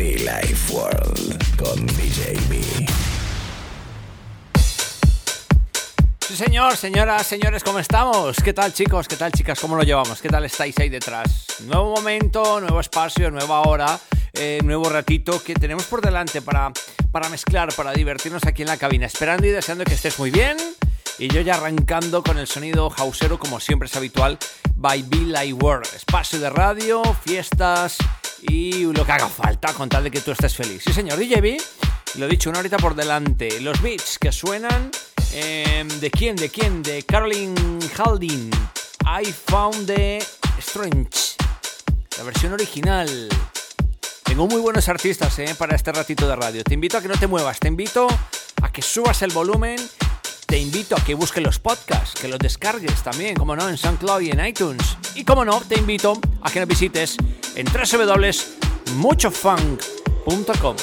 Life World con DJ B. Sí, señor, señoras, señores, ¿cómo estamos? ¿Qué tal, chicos? ¿Qué tal, chicas? ¿Cómo lo llevamos? ¿Qué tal estáis ahí detrás? Nuevo momento, nuevo espacio, nueva hora, eh, nuevo ratito que tenemos por delante para, para mezclar, para divertirnos aquí en la cabina. Esperando y deseando que estés muy bien. Y yo ya arrancando con el sonido hausero, como siempre es habitual, by Be Live World. Espacio de radio, fiestas y lo que haga falta con tal de que tú estés feliz. Sí, señor, DJ B, lo dicho, una horita por delante. Los beats que suenan, eh, ¿de quién? ¿De quién? De Caroline Halding. I Found the Strange. La versión original. Tengo muy buenos artistas eh, para este ratito de radio. Te invito a que no te muevas, te invito a que subas el volumen, te invito a que busques los podcasts, que los descargues también, como no, en SoundCloud y en iTunes. Y como no, te invito a que nos visites en www.muchofunk.com.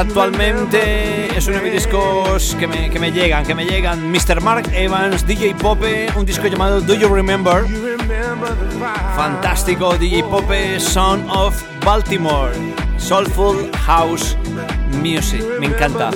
actualmente es uno de mis discos que me, que me llegan, que me llegan. Mr. Mark Evans, DJ Pope, un disco llamado Do You Remember? Fantástico, DJ Pope, Son of Baltimore, Soulful House Music, me encanta.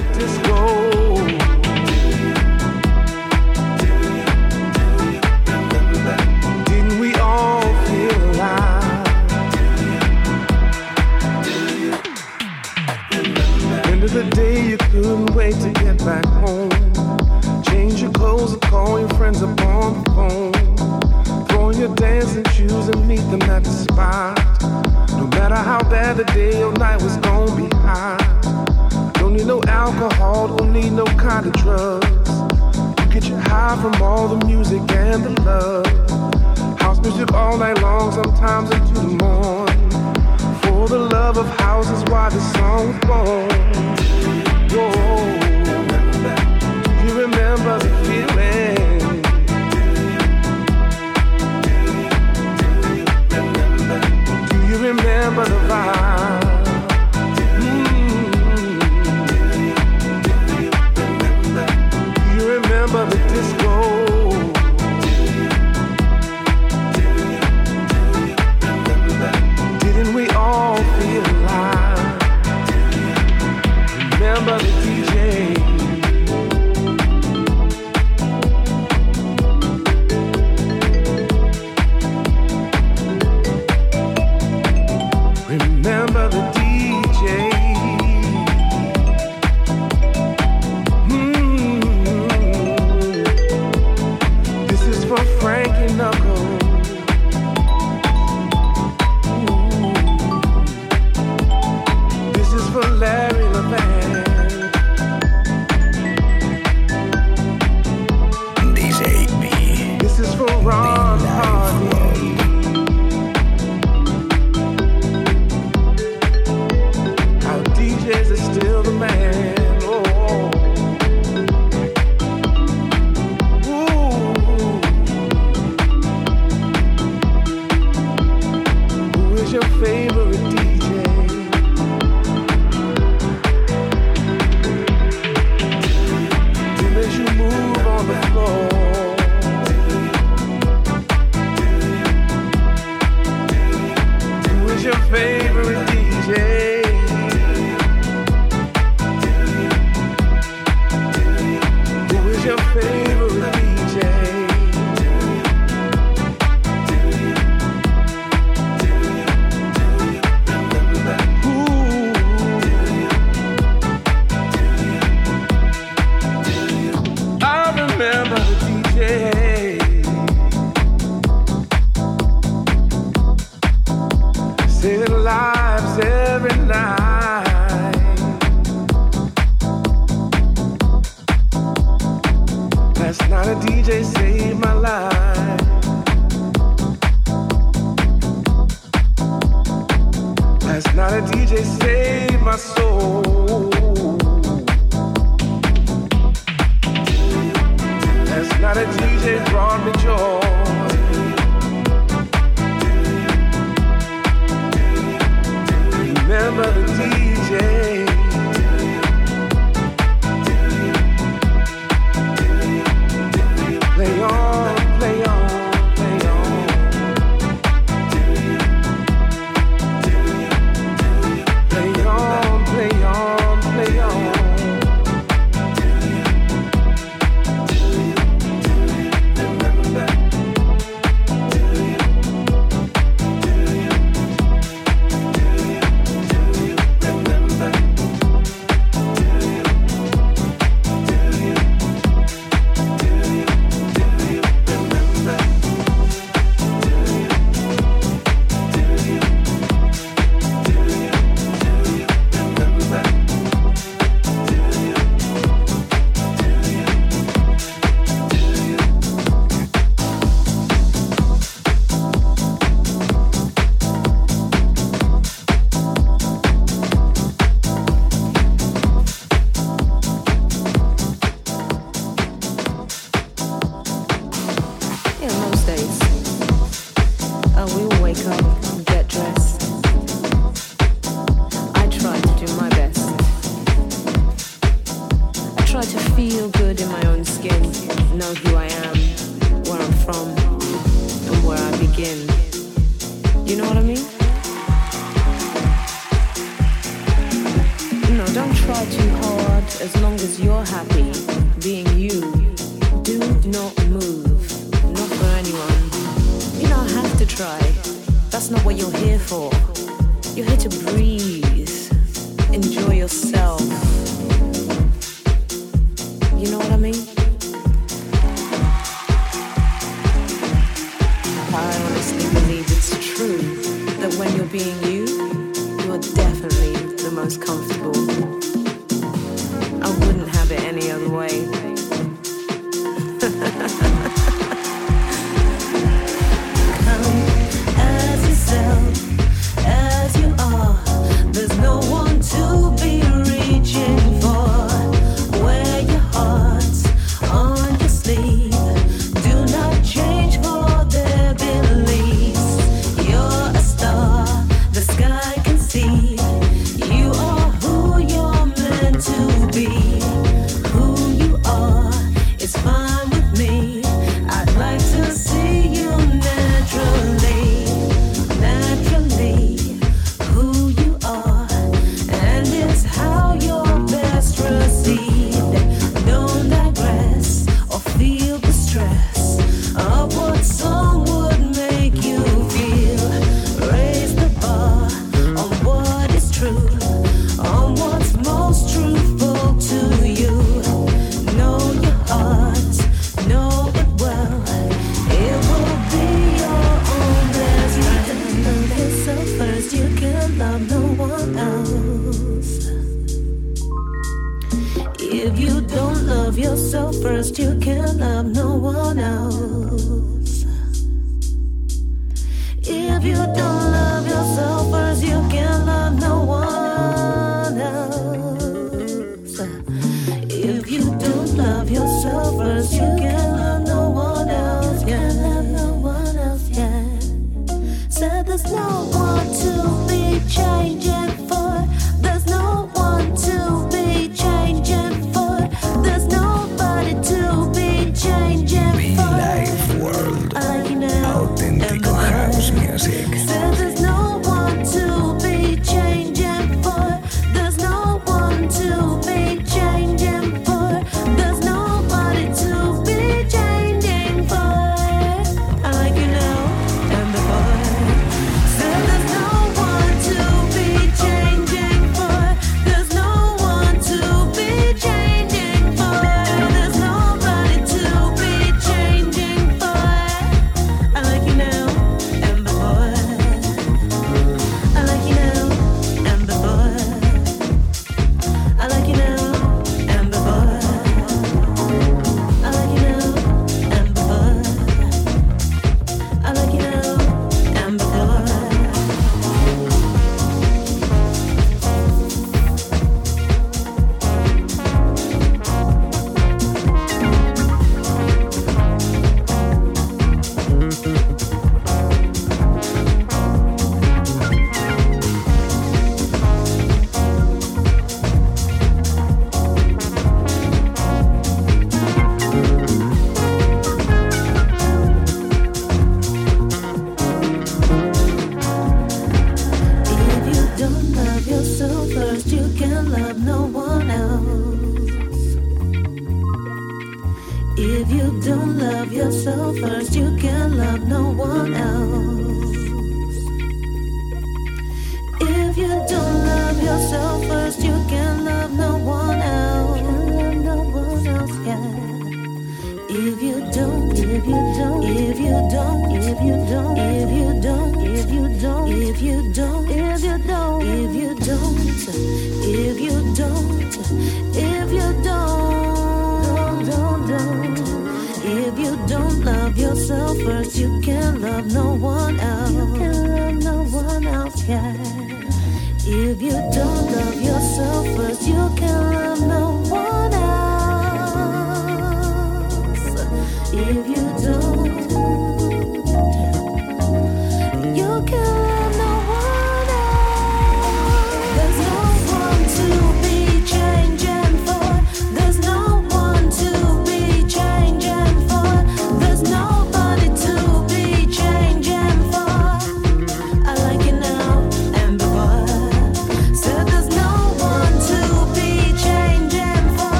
love of houses why the song's born.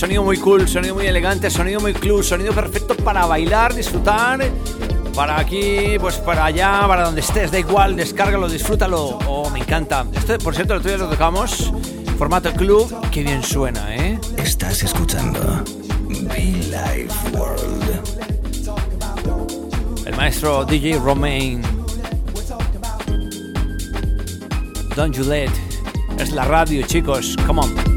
Sonido muy cool, sonido muy elegante, sonido muy club, sonido perfecto para bailar, disfrutar. Para aquí, pues para allá, para donde estés, da igual, descárgalo, disfrútalo. Oh, me encanta. Esto, por cierto, el otro día lo tocamos. Formato club, qué bien suena, ¿eh? Estás escuchando Be Life World. El maestro DJ Romain. Don't you let. Es la radio, chicos. Come on.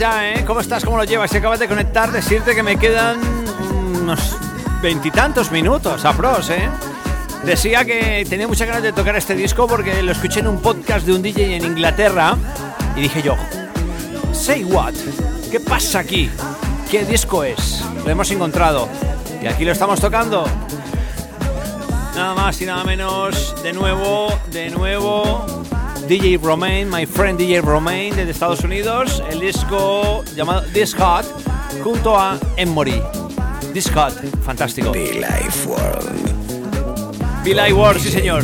¿Eh? ¿Cómo estás? ¿Cómo lo llevas? Si acabas de conectar, decirte que me quedan unos veintitantos minutos a pros, ¿eh? Decía que tenía muchas ganas de tocar este disco porque lo escuché en un podcast de un DJ en Inglaterra y dije yo, say what, ¿qué pasa aquí? ¿Qué disco es? Lo hemos encontrado y aquí lo estamos tocando. Nada más y nada menos, de nuevo, de nuevo, DJ Romain, my friend DJ Romain de Estados Unidos, el disco llamado This Hot junto a Emory. This Hot, fantástico. The Life World. Billy Ward, sí señor.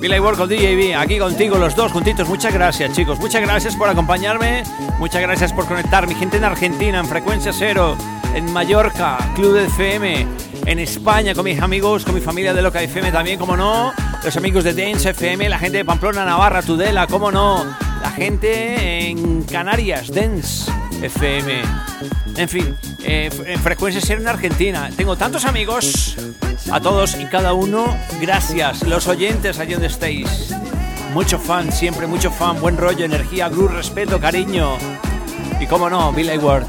Billy Ward con DJB, aquí contigo los dos juntitos. Muchas gracias chicos, muchas gracias por acompañarme, muchas gracias por conectar. Mi gente en Argentina, en Frecuencia Cero, en Mallorca, Club de FM, en España con mis amigos, con mi familia de Loca FM también, como no. Los amigos de Dance FM, la gente de Pamplona, Navarra, Tudela, como no. La gente en Canarias, Dance FM. En fin, eh, en Frecuencia Cero en Argentina. Tengo tantos amigos, a todos y cada uno, gracias. Los oyentes, allí donde estéis. Mucho fan, siempre mucho fan, buen rollo, energía, groove, respeto, cariño. Y como no, Billy Ward.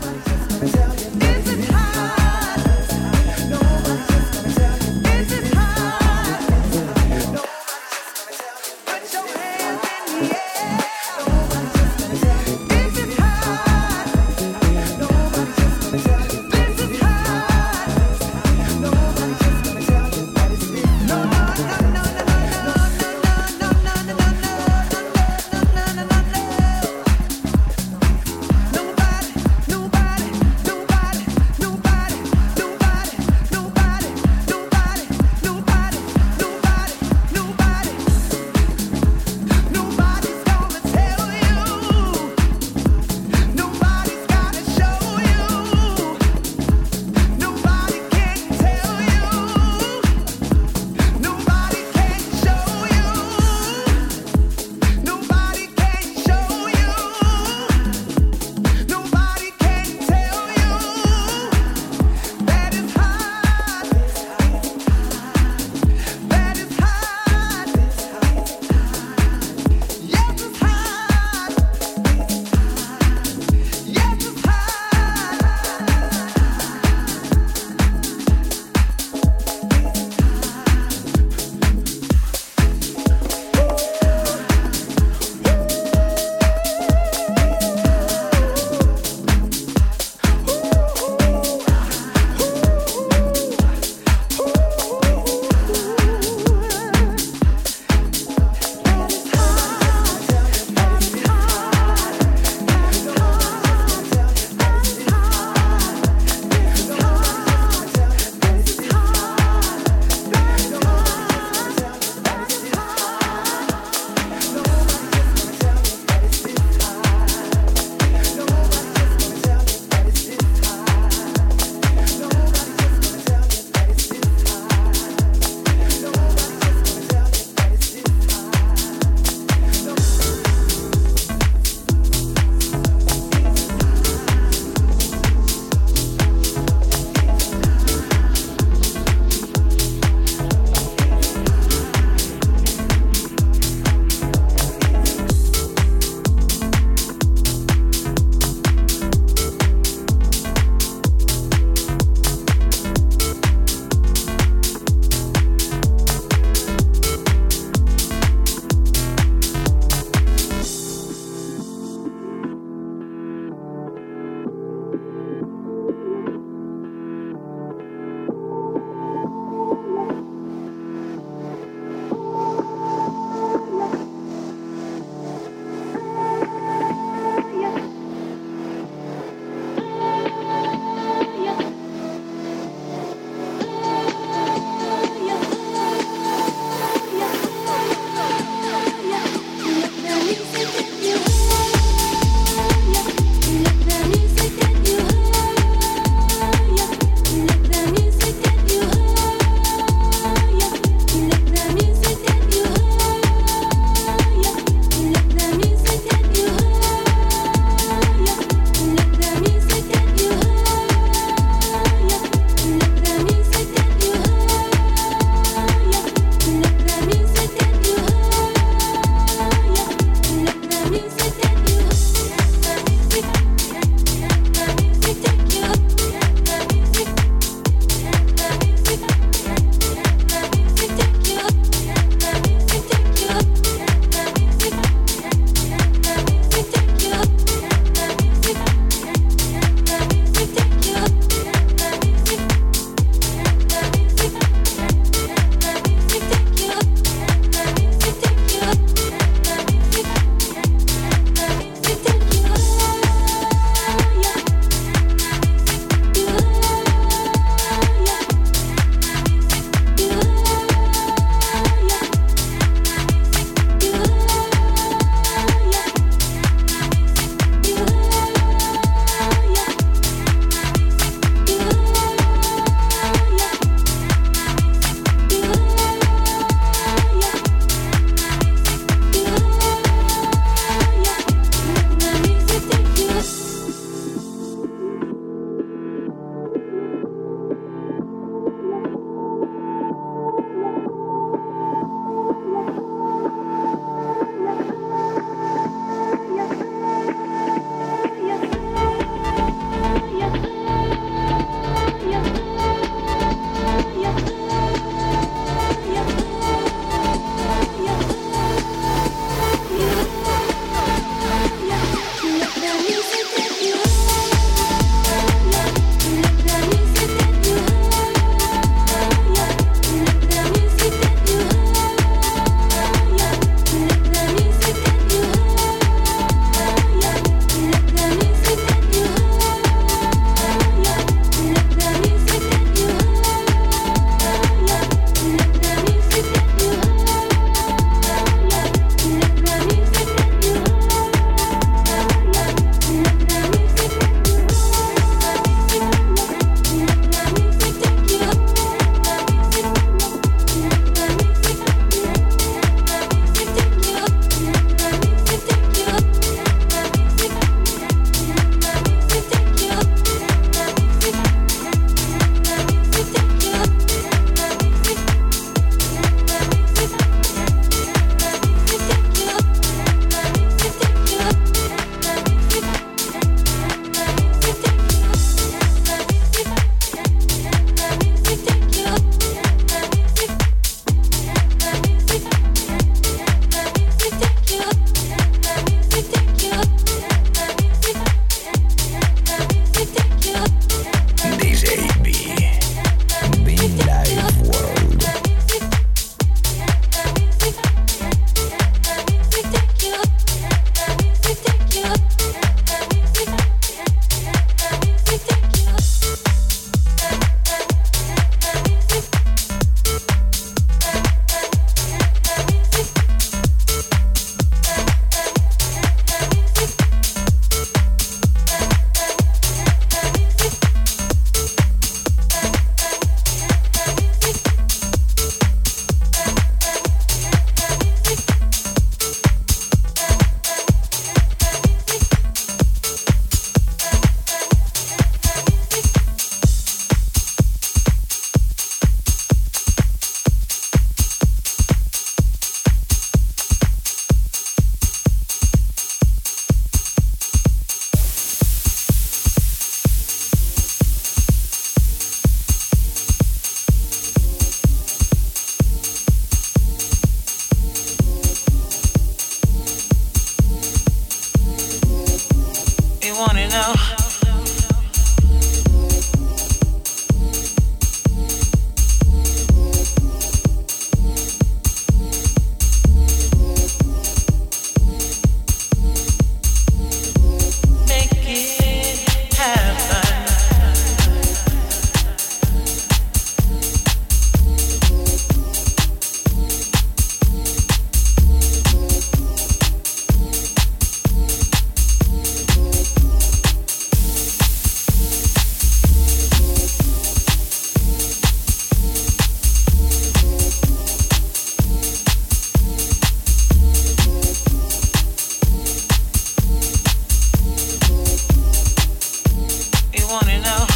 wanna know.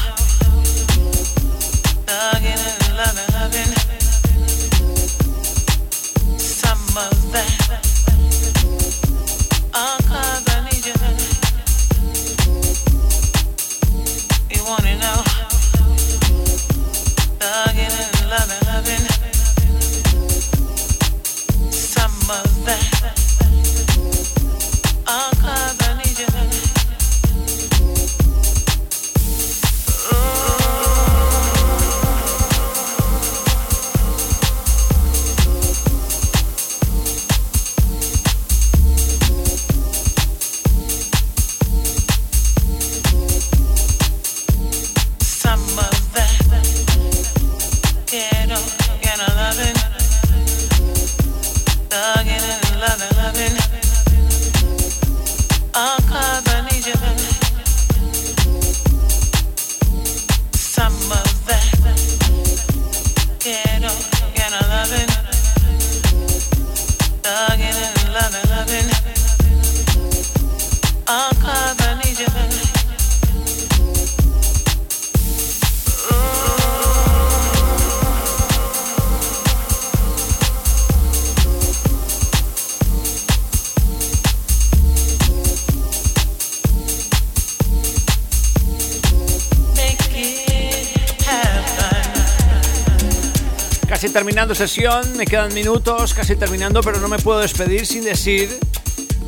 Terminando sesión, me quedan minutos, casi terminando, pero no me puedo despedir sin decir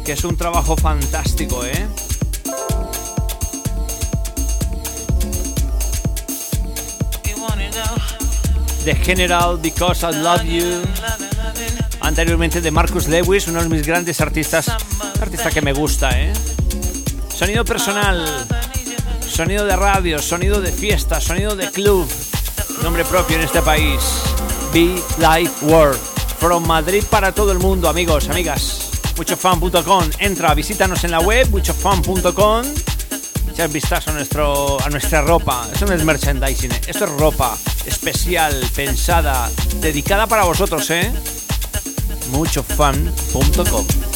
que es un trabajo fantástico, ¿eh? The General Because I Love You. Anteriormente de Marcus Lewis, uno de mis grandes artistas, artista que me gusta, ¿eh? Sonido personal, sonido de radio, sonido de fiesta, sonido de club, nombre propio en este país. Be Life World. From Madrid para todo el mundo, amigos, amigas. Muchofan.com. Entra, visítanos en la web, muchofan.com. Echa un vistazo a, nuestro, a nuestra ropa. Eso no es merchandising, ¿eh? esto es ropa especial, pensada, dedicada para vosotros, ¿eh? Muchofan.com.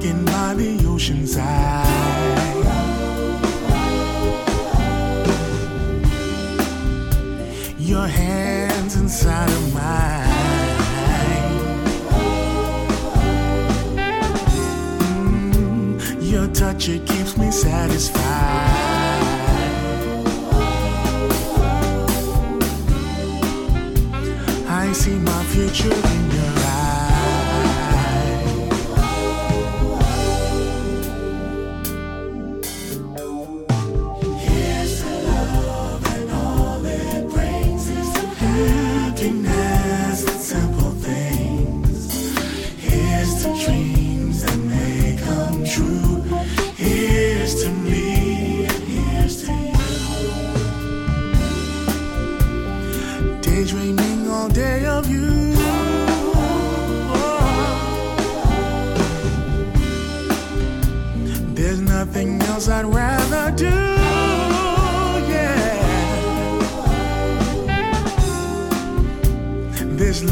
walking by the ocean side. Your hands inside of mine. Mm, your touch, it keeps me satisfied. I see my future in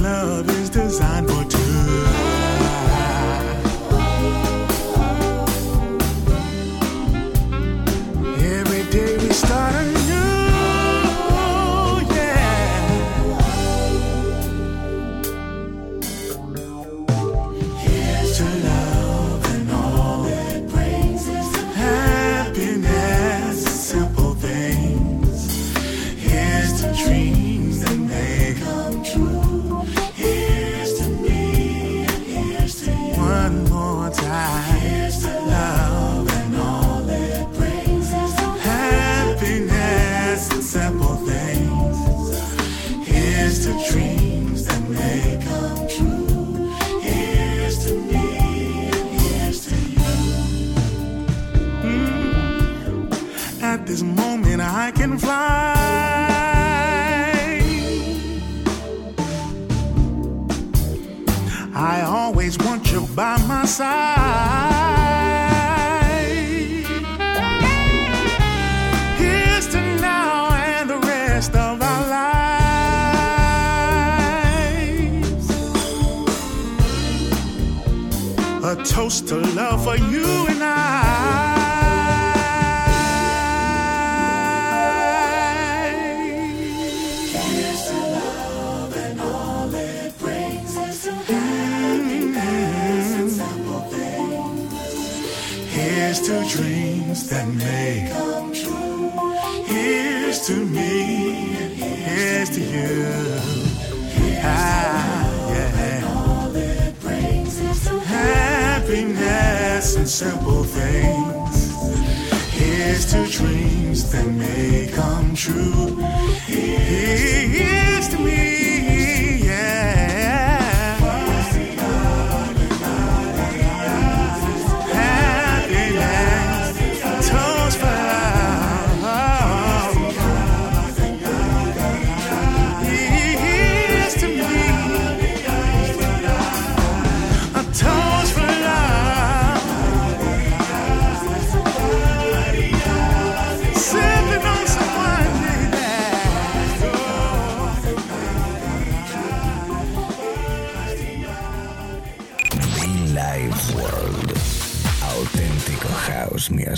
love is designed for. fly. I always want you by my side. you. Ah, yeah. Happiness and simple things. Here's to dreams that may come true. Here's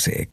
se